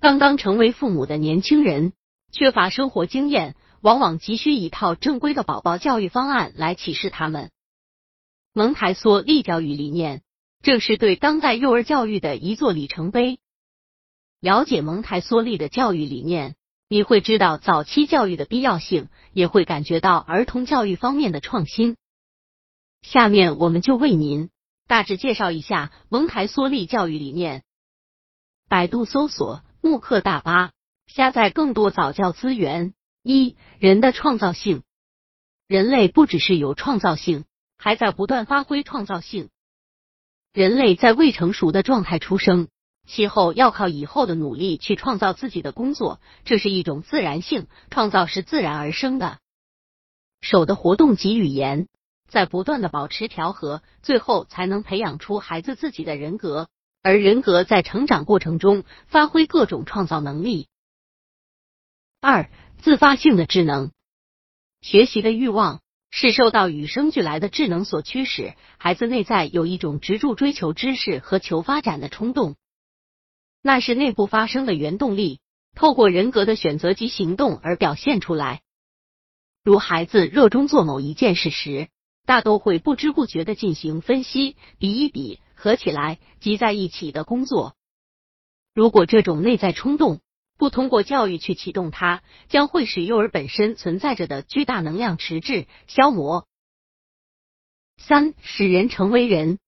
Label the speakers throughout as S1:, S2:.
S1: 刚刚成为父母的年轻人，缺乏生活经验，往往急需一套正规的宝宝教育方案来启示他们。蒙台梭利教育理念正是对当代幼儿教育的一座里程碑。了解蒙台梭利的教育理念，你会知道早期教育的必要性，也会感觉到儿童教育方面的创新。下面我们就为您大致介绍一下蒙台梭利教育理念。百度搜索。慕课大巴，下载更多早教资源。一、人的创造性，人类不只是有创造性，还在不断发挥创造性。人类在未成熟的状态出生，其后要靠以后的努力去创造自己的工作，这是一种自然性，创造是自然而生的。手的活动及语言在不断的保持调和，最后才能培养出孩子自己的人格。而人格在成长过程中发挥各种创造能力。二、自发性的智能，学习的欲望是受到与生俱来的智能所驱使，孩子内在有一种执着追求知识和求发展的冲动，那是内部发生的原动力，透过人格的选择及行动而表现出来。如孩子热衷做某一件事时，大都会不知不觉的进行分析，比一比。合起来集在一起的工作，如果这种内在冲动不通过教育去启动它，将会使幼儿本身存在着的巨大能量迟滞消磨。三使人成为人，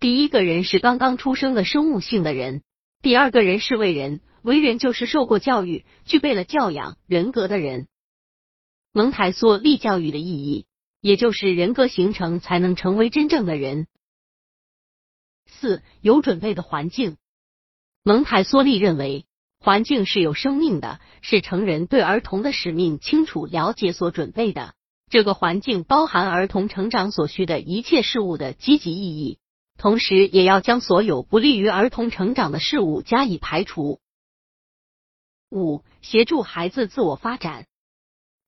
S1: 第一个人是刚刚出生的生物性的人，第二个人是为人，为人就是受过教育、具备了教养人格的人。蒙台梭利教育的意义，也就是人格形成才能成为真正的人。四有准备的环境，蒙台梭利认为，环境是有生命的，是成人对儿童的使命清楚了解所准备的。这个环境包含儿童成长所需的一切事物的积极意义，同时也要将所有不利于儿童成长的事物加以排除。五协助孩子自我发展，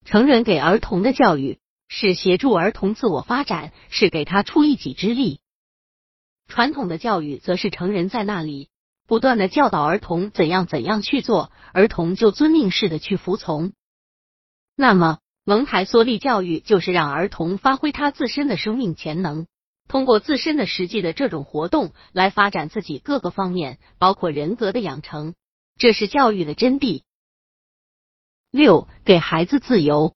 S1: 成人给儿童的教育是协助儿童自我发展，是给他出一己之力。传统的教育则是成人在那里不断的教导儿童怎样怎样去做，儿童就遵命式的去服从。那么蒙台梭利教育就是让儿童发挥他自身的生命潜能，通过自身的实际的这种活动来发展自己各个方面，包括人格的养成，这是教育的真谛。六，给孩子自由，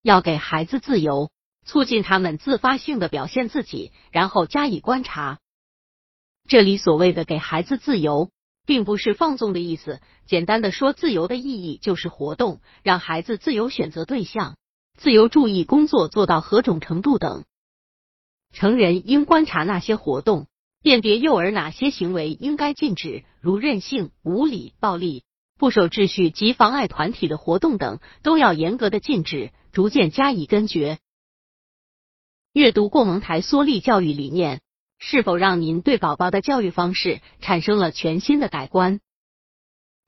S1: 要给孩子自由。促进他们自发性的表现自己，然后加以观察。这里所谓的给孩子自由，并不是放纵的意思。简单的说，自由的意义就是活动，让孩子自由选择对象，自由注意工作做到何种程度等。成人应观察那些活动，辨别幼儿哪些行为应该禁止，如任性、无理、暴力、不守秩序及妨碍团体的活动等，都要严格的禁止，逐渐加以根绝。阅读过蒙台梭利教育理念，是否让您对宝宝的教育方式产生了全新的改观？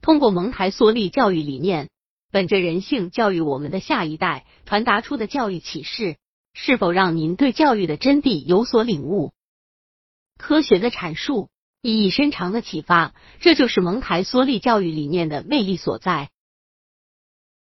S1: 通过蒙台梭利教育理念，本着人性教育我们的下一代，传达出的教育启示，是否让您对教育的真谛有所领悟？科学的阐述，意义深长的启发，这就是蒙台梭利教育理念的魅力所在。